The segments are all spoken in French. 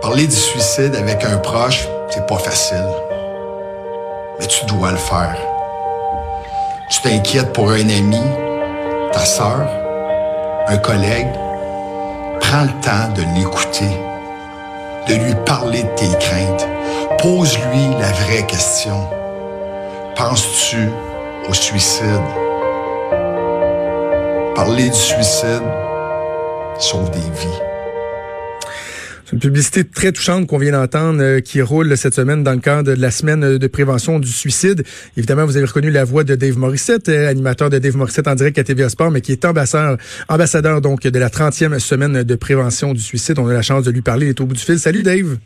Parler du suicide avec un proche, c'est pas facile. Mais tu dois le faire. Tu t'inquiètes pour un ami, ta sœur, un collègue. Prends le temps de l'écouter, de lui parler de tes craintes. Pose-lui la vraie question. Penses-tu au suicide? Parler du suicide sauve des vies. C'est une publicité très touchante qu'on vient d'entendre euh, qui roule cette semaine dans le cadre de la semaine de prévention du suicide. Évidemment, vous avez reconnu la voix de Dave Morissette, euh, animateur de Dave Morissette en direct à TVA Sport, mais qui est ambassadeur, ambassadeur donc de la 30e semaine de prévention du suicide. On a la chance de lui parler. Il est au bout du fil. Salut Dave.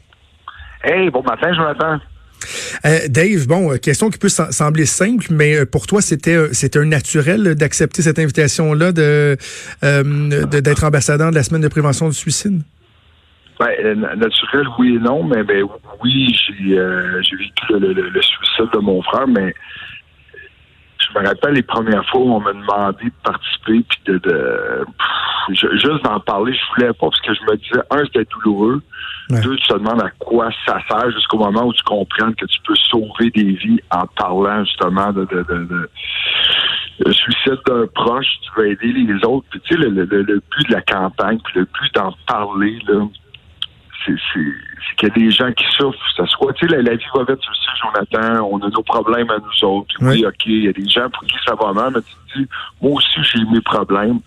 Hey, bon matin, Jonathan. Euh, Dave, bon, question qui peut sembler simple, mais pour toi, c'était c'était un naturel d'accepter cette invitation-là de d'être ambassadeur de la semaine de prévention du suicide? Ben, euh, naturel, oui et non, mais ben oui, j'ai euh, j'ai vécu le, le, suicide de mon frère, mais je me rappelle les premières fois où on m'a demandé de participer puis de, de juste d'en parler, je voulais pas parce que je me disais un, c'était douloureux. Deux, tu te demandes à quoi ça sert jusqu'au moment où tu comprends que tu peux sauver des vies en parlant justement de, de, de, le suicide d'un proche, tu vas aider les autres. Puis tu sais, le, le, le but de la campagne, puis le but d'en parler, là, c'est qu'il y a des gens qui souffrent. Ça soit, tu sais, la, vie va vite, tu le sais, Jonathan, on a nos problèmes à nous autres. Oui, OK, il y a des gens pour qui ça va mal, mais tu te dis, moi aussi, j'ai mes problèmes.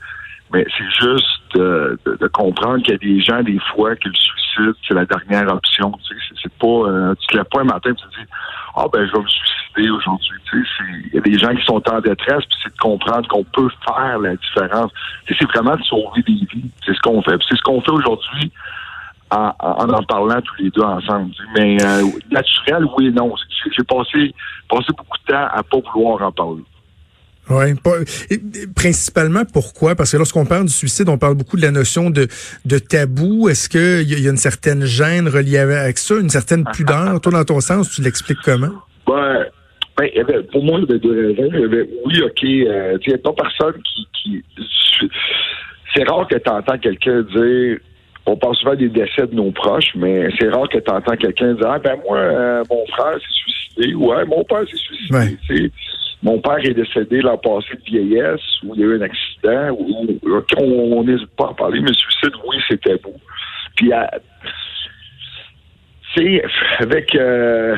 Mais c'est juste de, comprendre qu'il y a des gens, des fois, que le suicide, c'est la dernière option. Tu sais, c'est pas, euh, tu te lèves pas un matin et tu te dis, ah ben, je vais me suicider aujourd'hui. Tu sais, il y a des gens qui sont en détresse, puis c'est de comprendre qu'on peut faire la différence. C'est vraiment de sauver des vies. C'est ce qu'on fait, c'est ce qu'on fait aujourd'hui en, en, parlant tous les deux ensemble. Mais euh, naturel, oui et non. J'ai passé, passé beaucoup de temps à pas vouloir en parler. Oui, principalement pourquoi? Parce que lorsqu'on parle du suicide, on parle beaucoup de la notion de, de tabou. Est-ce qu'il y, y, a une certaine gêne reliée avec ça, une certaine pudeur? Toi, dans ton sens, tu l'expliques comment? Ben, ben, pour moi, il y avait deux raisons. oui, OK, euh, il n'y a pas personne qui... qui c'est rare que tu entends quelqu'un dire on parle souvent des décès de nos proches, mais c'est rare que tu entends quelqu'un dire ah, ben moi, euh, mon frère s'est suicidé, ouais, mon père s'est suicidé. Mon père est décédé l'an passé de vieillesse, où il y a eu un accident, où, on n'hésite pas à parler, mais le suicide, oui, c'était beau. Puis, tu avec, euh,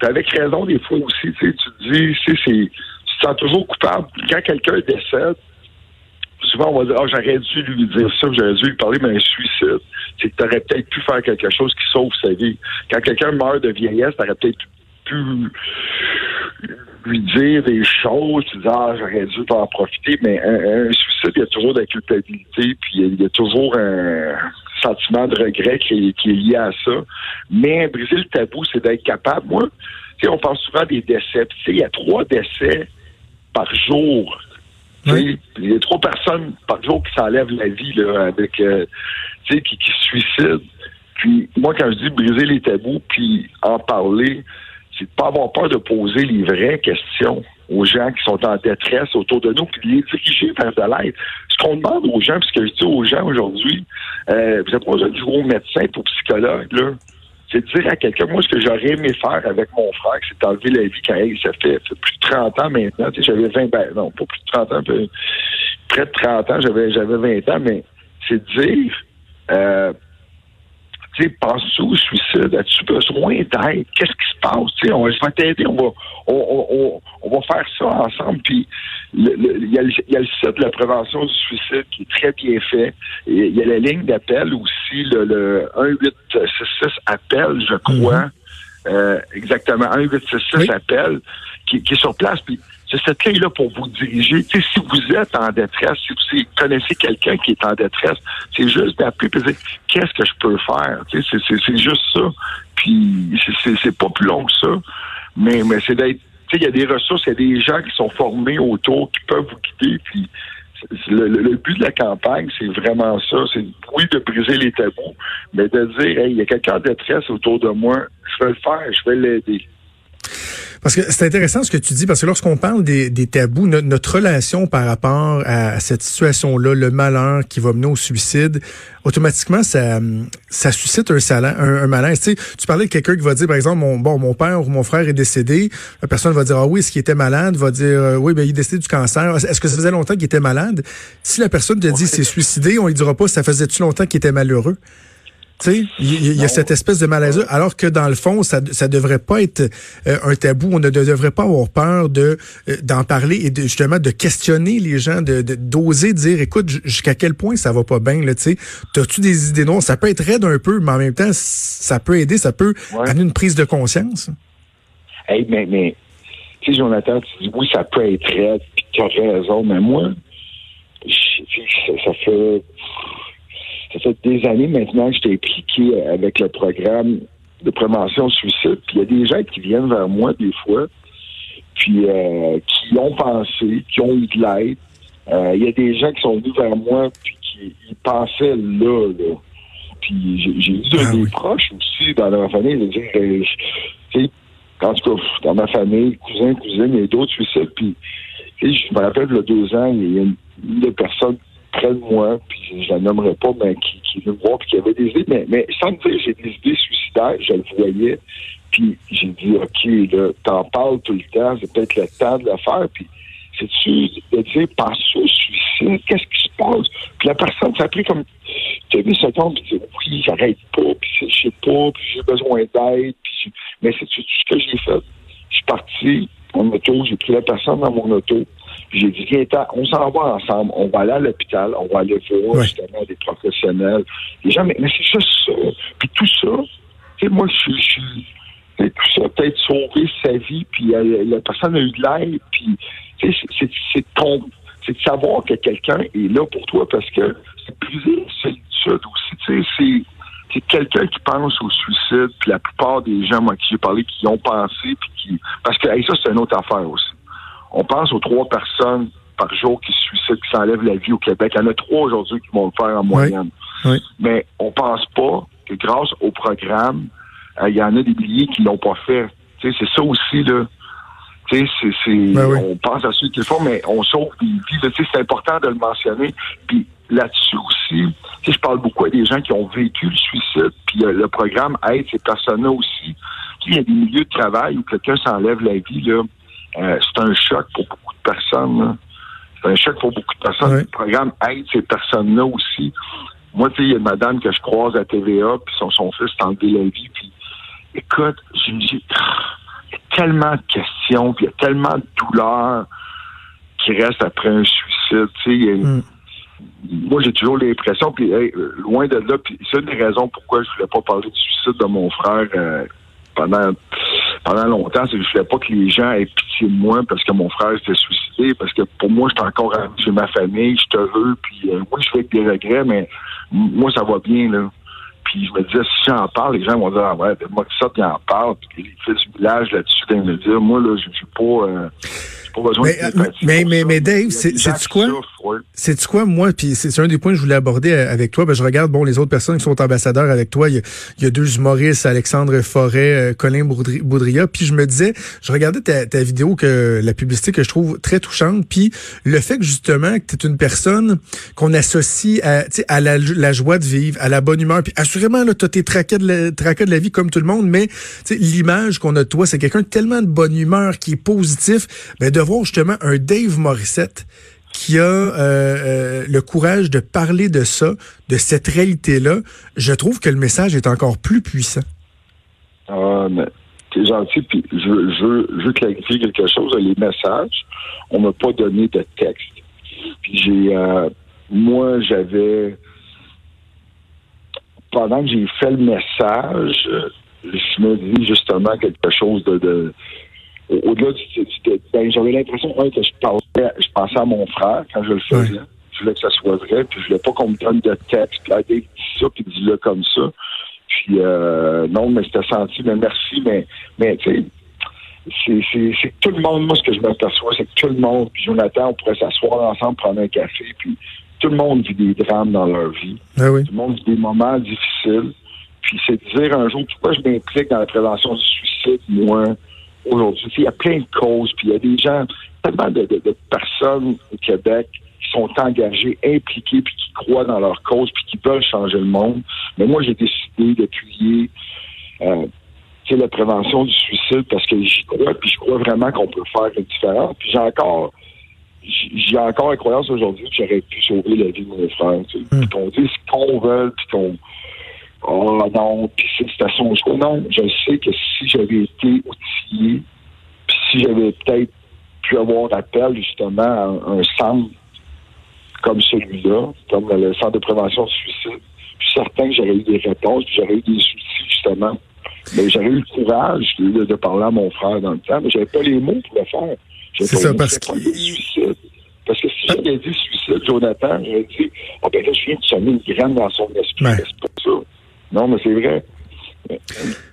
avec raison des fois aussi, tu te dis, tu te sens toujours coupable. Quand quelqu'un décède, souvent on va dire, ah, j'aurais dû lui dire ça, j'aurais dû lui parler, mais un suicide. C'est que tu aurais peut-être pu faire quelque chose qui sauve sa vie. Quand quelqu'un meurt de vieillesse, tu aurais peut-être pu lui dire des choses, tu dis, ah, j'aurais dû en profiter, mais un, suicide, il y a toujours de la culpabilité, puis il y, a toujours un sentiment de regret qui est, lié à ça. Mais briser le tabou, c'est d'être capable. Moi, on parle souvent des décès. Tu sais, il y a trois décès par jour il y a trop personnes par jour qui s'enlèvent la vie là, avec euh, qui, qui se suicident. Puis moi, quand je dis briser les tabous puis en parler, c'est de pas avoir peur de poser les vraies questions aux gens qui sont en détresse autour de nous, puis les diriger vers de l'aide. Ce qu'on demande aux gens, puis ce que je dis aux gens aujourd'hui, euh, vous n'avez pas besoin de jouer au médecin ou au psychologue, là c'est de dire à quelqu'un, moi, ce que j'aurais aimé faire avec mon frère, c'est d'enlever la vie quand il ça fait, plus de 30 ans maintenant. Tu sais, j'avais 20, ben, non, pas plus de 30 ans, près de 30 ans, j'avais, j'avais 20 ans, mais c'est de dire, euh, tu sais, penses-tu au suicide? As-tu besoin d'aide? Qu'est-ce qui se passe? Tu sais, on va t'aider, on va, on, on, on, va faire ça ensemble. Puis, il y, a le site de la prévention du suicide qui est très bien fait. Il y a la ligne d'appel aussi, le, le 1866 appel, je crois. Mm-hmm. euh, exactement, 1866 appel, qui, qui est sur place. Puis, c'est cette ligne-là pour vous diriger. si vous êtes en détresse, si vous connaissez quelqu'un qui est en détresse, c'est juste d'appeler et dire qu'est-ce que je peux faire? C'est juste ça. Puis c'est pas plus long que ça. Mais, mais c'est d'être. Il y a des ressources, il y a des gens qui sont formés autour, qui peuvent vous guider. Puis le, but de la campagne, c'est vraiment ça. C'est oui de briser les tabous, mais de dire, il y a quelqu'un en détresse autour de moi, je vais le faire, je vais l'aider. Parce que c'est intéressant ce que tu dis, parce que lorsqu'on parle des, des tabous, notre relation par rapport à, cette situation-là, le malheur qui va mener au suicide, automatiquement, ça, ça suscite un, salaire, un, malaise. Tu, sais, tu parlais de quelqu'un qui va dire, par exemple, mon, bon, mon père ou mon frère est décédé. La personne va dire, ah oui, est-ce qu'il était malade? Va dire, euh, oui, ben, il est décédé du cancer. Est-ce que ça faisait longtemps qu'il était malade? Si la personne te dit, c'est suicidé, on lui dira pas, ça faisait-tu longtemps qu'il était malheureux? Tu sais, il y, a cette espèce de malaise alors que dans le fond, ça ça devrait pas être euh, un tabou. On ne devrait pas avoir peur de euh, d'en parler et de, justement de questionner les gens, de d'oser dire, écoute, jusqu'à quel point ça va pas bien là. Tu sais, t'as-tu des idées noires? Ça peut être raide un peu, mais en même temps, ça peut aider, ça peut amener une prise de conscience. Hey, mais mais tu sais, Jonathan, tu dis oui, ça peut être raide, puis tu as raison, mais moi, ça fait ça fait des années maintenant que j'étais impliqué avec le programme de prévention au suicide. Puis il y a des gens qui viennent vers moi des fois, puis euh, qui ont pensé, qui ont eu de l'aide. Euh, il y a des gens qui sont venus vers moi puis qui ils pensaient là, là. Puis j'ai eu ah des proches aussi dans ma famille, de dire, euh, en tout cas, dans ma famille, cousins, cousines, a d'autres suicides. Puis, je me rappelle, il y a deux ans, il y a une, une des personnes près de moi, puis je la nommerai pas, mais qui, qui veut me voir, puis qui avait des idées, mais, mais sans me dire j'ai des idées suicidaires, je le voyais, puis j'ai dit, OK, là, t'en parles tout le temps, c'est peut-être le temps de le faire, puis c'est-tu de dire, pense au suicide, qu'est-ce qui se passe? Puis la personne, ça a pris comme, tu as vu ce temps, puis dis, oui, j'arrête pas, puis je sais pas, puis j'ai besoin d'aide, puis mais c'est tout ce que j'ai fait? Je suis parti en auto, j'ai pris la personne dans mon auto, j'ai dit, viens, on s'en va ensemble. On va aller à l'hôpital. On va aller voir justement des professionnels. Les gens, mais, c'est juste ça. Puis tout ça, tu sais, moi, je suis. Tout ça peut-être sauver sa vie, puis euh, la personne a eu de l'aide, puis c'est c'est de savoir que quelqu'un est là pour toi parce que c'est plus solitude aussi. Tu sais, c'est quelqu'un qui pense au suicide, puis la plupart des gens, moi, qui j'ai parlé, qui ont pensé, puis qui. Parce que ça, c'est une autre affaire aussi. On pense aux trois personnes par jour qui se suicident, qui s'enlèvent la vie au Québec. Il y en a trois aujourd'hui qui vont le faire en moyenne. Mais on pense pas que grâce au programme, euh, il y en a des milliers qui l'ont pas fait. c'est ça aussi, là. C'est, ben On pense à ceux qui le font, mais on sauve des vies. C'est important de le mentionner. Puis là-dessus aussi, je parle beaucoup à des gens qui ont vécu le suicide, puis euh, le programme aide ces personnes-là aussi. Il y a des milieux de travail où quelqu'un s'enlève la vie, là. Euh, c'est un choc pour beaucoup de personnes. C'est un choc pour beaucoup de personnes. Le programme aide ces personnes-là aussi. Moi, tu sais, il y a une madame que je croise à TVA, puis son, son fils t'a enlevé la vie, puis écoute, je me dis, il y a tellement de questions, puis il y a tellement de douleurs qui restent après un suicide, tu sais, mm. Moi, j'ai toujours l'impression, puis loin de là, puis c'est une des raisons pourquoi je voulais pas parler du suicide de mon frère euh, pendant pendant longtemps, c'est que je voulais pas que les gens aient pitié de moi parce que mon frère s'était suicidé, parce que pour moi, j'étais encore chez ma famille, je te veux, puis euh, oui, je fais des regrets, mais moi, ça va bien, là. Puis je me disais, si j'en parle, les gens vont dire, ah ouais, moi que ça, tu en parles, puis les fils du village là-dessus, ils me dire, moi, là, je suis pas... Euh, mais, mais, mais, Dave, c'est quoi? C'est quoi, moi, puis c'est un des points que je voulais aborder euh, avec toi. Ben, je regarde, bon, les autres personnes qui sont ambassadeurs avec toi. Il y a, deux humoristes, Alexandre Forêt, euh, Colin Boudria. Puis je me disais, je regardais ta, ta, vidéo, que la publicité que je trouve très touchante. Puis le fait que justement, que tu es une personne qu'on associe à, à la, la, joie de vivre, à la bonne humeur. Puis assurément, là, tu as tes tracas de, la, tracas de la vie comme tout le monde. Mais l'image qu'on a de toi, c'est quelqu'un tellement de bonne humeur, qui est positif. Ben, de voir justement un Dave Morissette qui a euh, euh, le courage de parler de ça, de cette réalité-là, je trouve que le message est encore plus puissant. Ah, mais t'es gentil, puis je, veux clarifier quelque chose. Les messages, on m'a pas donné de texte. Puis j'ai, euh, moi, j'avais, pendant que j'ai fait le message, je me dis justement quelque chose de au-delà du, ben, j'avais l'impression que je pensais, je pensais à mon frère quand je le faisais. Je voulais que ça soit vrai, puis je voulais pas qu'on me donne de texte, puis dit ça, puis dis-le comme ça. Puis euh, non, mais c'était senti, mais merci, mais, mais tu sais, c'est, c'est, c'est tout le monde, moi, ce que je m'aperçois, c'est que tout le monde, puis Jonathan, on pourrait s'asseoir ensemble, prendre un café, puis tout le monde vit des drames dans leur vie. Ah oui. Tout le monde vit des moments difficiles. Puis c'est de dire un jour, pourquoi je m'implique dans la prévention du suicide, moi, aujourd'hui. Il y a plein de causes, puis il y a des gens, tellement de, personnes au Québec qui sont engagées, impliquées, puis qui croient dans leur cause, puis qui veulent changer le monde. Mais moi, j'ai décidé d'appuyer euh, la prévention du suicide parce que j'y crois, puis je crois vraiment qu'on peut faire une différence. Puis j'ai encore j'ai encore la croyance aujourd'hui que j'aurais pu sauver la vie de mon frère. Hmm. qu'on dise ce qu'on veut, puis qu'on Oh non, puis c'est à son choix. Non, je sais que si j'avais été puis si j'avais peut-être pu avoir appel justement à un, centre comme celui-là, comme le centre de prévention du suicide, je suis certain que j'aurais eu des réponses, puis j'aurais eu des outils justement. Mais j'aurais eu le courage de, parler à mon frère dans le temps, mais j'avais pas les mots pour le faire. C'est ça, parce que... Parce que si j'avais dit suicide, Jonathan, j'aurais dit, oh ben là, je viens de semer une graine dans son esprit. C'est pas ça. Non, mais c'est vrai.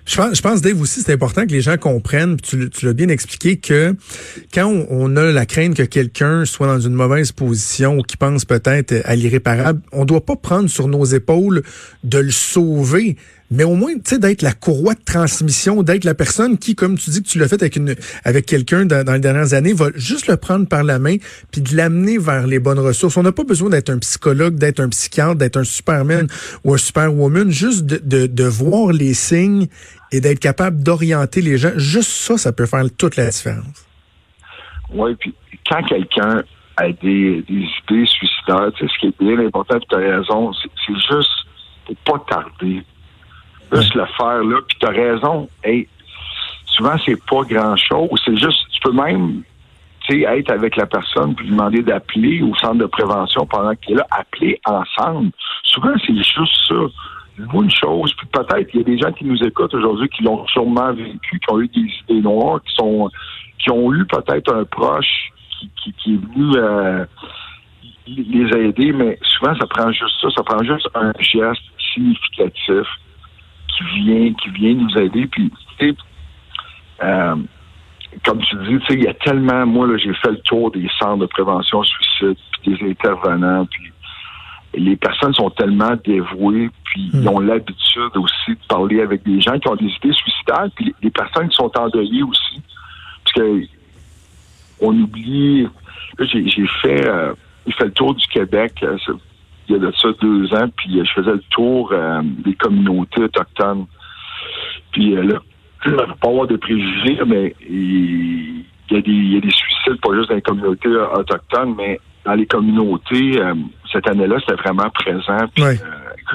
Je pense, je pense, Dave, aussi, c'est important que les gens comprennent, tu, l'as bien expliqué, que quand on, a la crainte que quelqu'un soit dans une mauvaise position ou qui pense peut-être à l'irréparable, on doit pas prendre sur nos épaules de le sauver, mais au moins, tu sais, d'être la courroie de transmission, d'être la personne qui, comme tu dis que tu l'as fait avec avec quelqu'un dans, les dernières années, va juste le prendre par la main puis de l'amener vers les bonnes ressources. On n'a pas besoin d'être un psychologue, d'être un psychiatre, d'être un superman ou un superwoman, juste de, de, de voir les signes et d'être capable d'orienter les gens. Juste ça, ça peut faire toute la différence. Oui, puis quand quelqu'un a des, des idées suicidaires, tu sais, ce qui est bien important, tu as raison, c'est juste pour pas tarder Juste le faire là, puis tu as raison. Hey, souvent, c'est pas grand-chose. C'est juste, tu peux même être avec la personne puis demander d'appeler au centre de prévention pendant qu'il est là, appeler ensemble. Souvent, c'est juste ça. Une chose, puis peut-être il y a des gens qui nous écoutent aujourd'hui qui l'ont sûrement vécu, qui ont eu des idées noires, qui sont qui ont eu peut-être un proche qui, qui, est venu euh, les aider, mais souvent ça prend juste ça, ça prend juste un geste significatif qui vient, qui vient nous aider. Puis, euh, comme tu dis, tu sais, il y a tellement, moi, là, j'ai fait le tour des centres de prévention suicide, puis des intervenants, puis les personnes sont tellement dévouées, puis hmm. ils ont l'habitude aussi de parler avec des gens qui ont des idées suicidaires, puis les, personnes qui sont endeuillées aussi. Parce que on oublie, j'ai fait, euh, j'ai fait le tour du Québec, euh, il y a de ça deux ans, puis euh, je faisais le tour euh, des communautés autochtones. Puis euh, là, pas avoir de préjugés, mais il y, a des, il y a des suicides, pas juste dans les communautés autochtones, mais dans les communautés, cette année-là, c'était vraiment présent. Puis,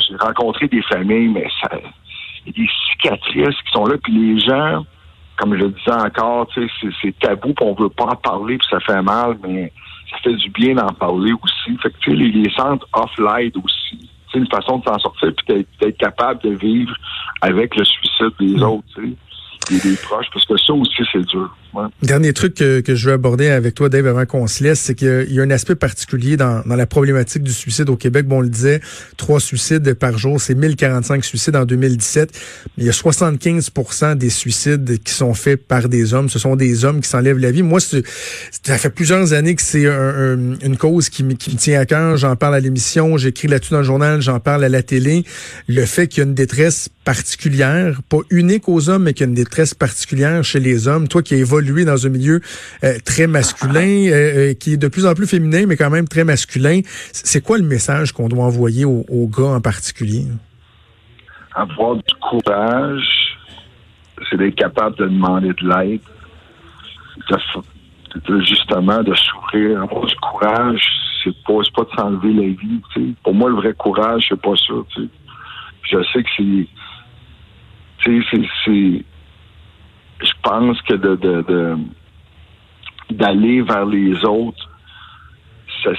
j'ai rencontré des familles, mais ça, il y a des cicatrices qui sont là, puis les gens, comme je le disais encore, c'est tabou, puis on veut pas en parler, puis ça fait mal, mais ça fait du bien d'en parler aussi. Fait que, les, les centres off-light aussi. C'est une façon de s'en sortir puis d'être capable de vivre avec le suicide des mm. autres des, proches, parce que ça aussi, c'est dur. Dernier truc que, je veux aborder avec toi, Dave, avant qu'on se laisse, c'est qu'il y a un aspect particulier dans, la problématique du suicide au Québec. Bon, on le disait, trois suicides par jour, c'est 1045 suicides en 2017. Mais il y a 75 des suicides qui sont faits par des hommes. Ce sont des hommes qui s'enlèvent la vie. Moi, ça fait plusieurs années que c'est une cause qui, qui me tient à cœur. J'en parle à l'émission, j'écris là-dessus dans le journal, j'en parle à la télé. Le fait qu'il y a une détresse particulière, pas unique aux hommes, mais qu'il y a une détresse particulière chez les hommes. Toi qui évolué dans un milieu euh, très masculin, euh, euh, qui est de plus en plus féminin, mais quand même très masculin, c'est quoi le message qu'on doit envoyer aux, gars en particulier? Avoir du courage, c'est d'être capable de demander de l'aide, justement de souffrir. Avoir du courage, c'est pas, pas de s'enlever la vie. Pour moi, le vrai courage, c'est pas ça. Je sais que c'est c'est, je pense que de, d'aller vers les autres,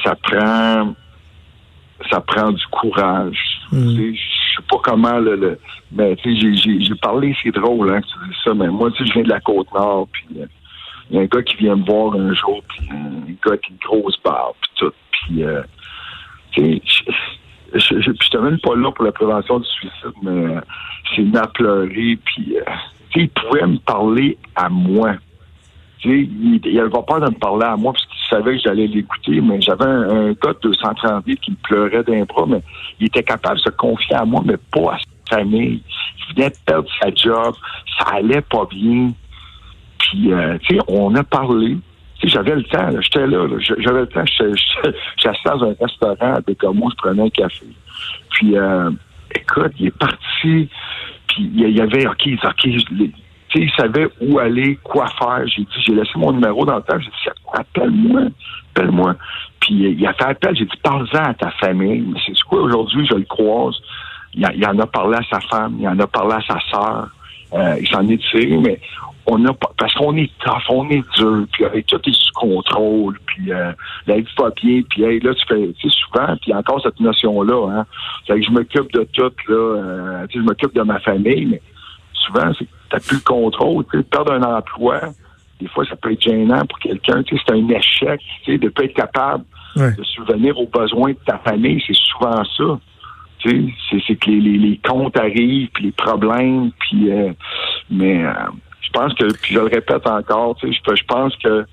ça, prend ça prend du courage. Mm. Je sais pas comment le, mais j'ai, j'ai, parlé, c'est drôle hein, que tu dis ça, mais moi tu je viens de la côte nord, puis il y a un gars qui vient me voir un jour, puis un gars qui a une grosse barbe, puis tout, puis euh, je, je, je, même pas là pour la prévention du suicide, mais euh, c'est une à pleurer, puis euh, il pouvait me parler à moi. il n'avait pas peur de me parler à moi parce qu'il savait que j'allais l'écouter, mais j'avais un, gars de 230 livres qui me pleurait d'un mais il était capable de se confier à moi, mais pas à sa famille. Il venait de perdre sa job, ça allait pas bien. Puis, euh, tu sais, on a parlé. J'avais le temps, j'étais là, j'avais le temps, j'étais dans un restaurant à Bécamo, je prenais un café. Puis, euh, écoute, il est parti, il y avait, OK, OK, il savait où aller, quoi faire. J'ai dit, j'ai laissé mon numéro dans le temps. J'ai dit, appelle-moi, appelle-moi. Puis il a fait appel. J'ai dit, parle-en à ta famille. Mais c'est quoi aujourd'hui, je le croise. Il, il, en a parlé à sa femme, il en a parlé à sa sœur. Euh, il s'en est tiré, mais on a pas parce qu'on est tough, on est dur, puis avec tout est sous contrôle, puis euh, la vie pas bien, puis hey, là tu fais tu sais souvent, puis encore cette notion là, hein, c'est que je m'occupe de tout là, euh, tu sais, je m'occupe de ma famille, mais souvent c'est t'as plus le contrôle, tu sais, perdre un emploi, des fois ça peut être gênant pour quelqu'un, tu sais, c'est un échec, tu sais, de pas être capable de subvenir aux besoins de ta famille, c'est souvent ça. Tu sais, c'est que les, les, comptes arrivent, puis les problèmes, puis euh, mais euh, je pense que, puis je le répète encore, tu sais, je, pense que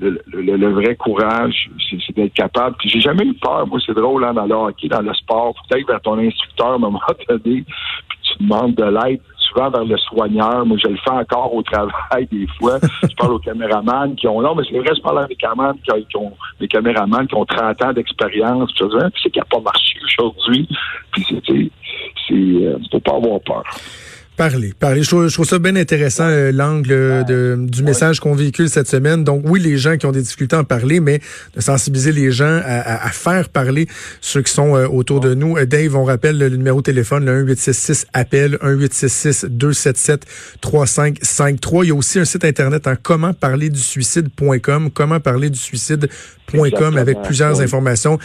le, le, vrai courage, c'est d'être capable. Puis j'ai jamais eu peur. Moi, c'est drôle, hein, dans le hockey, dans le sport. Peut-être vers ton instructeur à un moment donné, puis tu demandes de l'aide souvent vers le soigneur. Moi, je le fais encore au travail des fois. je parle aux caméramans qui ont. Non, mais c'est vrai, je parle à des caméramans qui, ont des caméramans qui ont 30 ans d'expérience. Puis c'est qui n'a pas marché aujourd'hui. Puis c'est, c'est, euh, faut pas avoir peur. Parler, parler. Je trouve, ça bien intéressant euh, l'angle de, du message qu'on véhicule cette semaine. Donc oui, les gens qui ont des difficultés à en parler, mais de sensibiliser les gens à, à, faire parler ceux qui sont euh, autour de nous. Euh, Dave, on rappelle le, numéro de téléphone, le 1866 appel 1866 277 3553. Il y a aussi un site internet en comment parler du suicide.com, comment parler du suicide.com avec plusieurs informations,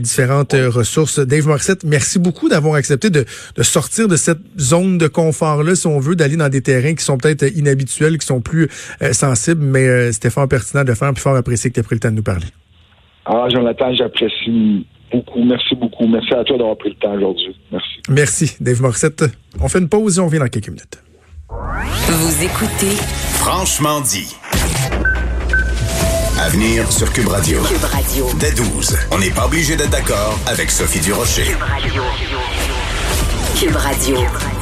différentes ressources. Dave Morissette, merci beaucoup d'avoir accepté de, de sortir de cette zone de confort là si on veut, d'aller dans des terrains qui sont peut-être inhabituels, qui sont plus euh, sensibles, mais euh, c'était fort pertinent de faire, puis fort apprécié que tu aies pris le temps de nous parler. Ah, Jonathan, j'apprécie beaucoup. Merci beaucoup. Merci à toi d'avoir pris le temps aujourd'hui. Merci. Merci, Dave Morissette. On fait une pause et on vient dans quelques minutes. Vous écoutez Franchement dit. Avenir sur Cube Radio. Cube Radio. Dès 12. On n'est pas obligé d'être d'accord avec Sophie Durocher. Cube Radio. Cube Radio.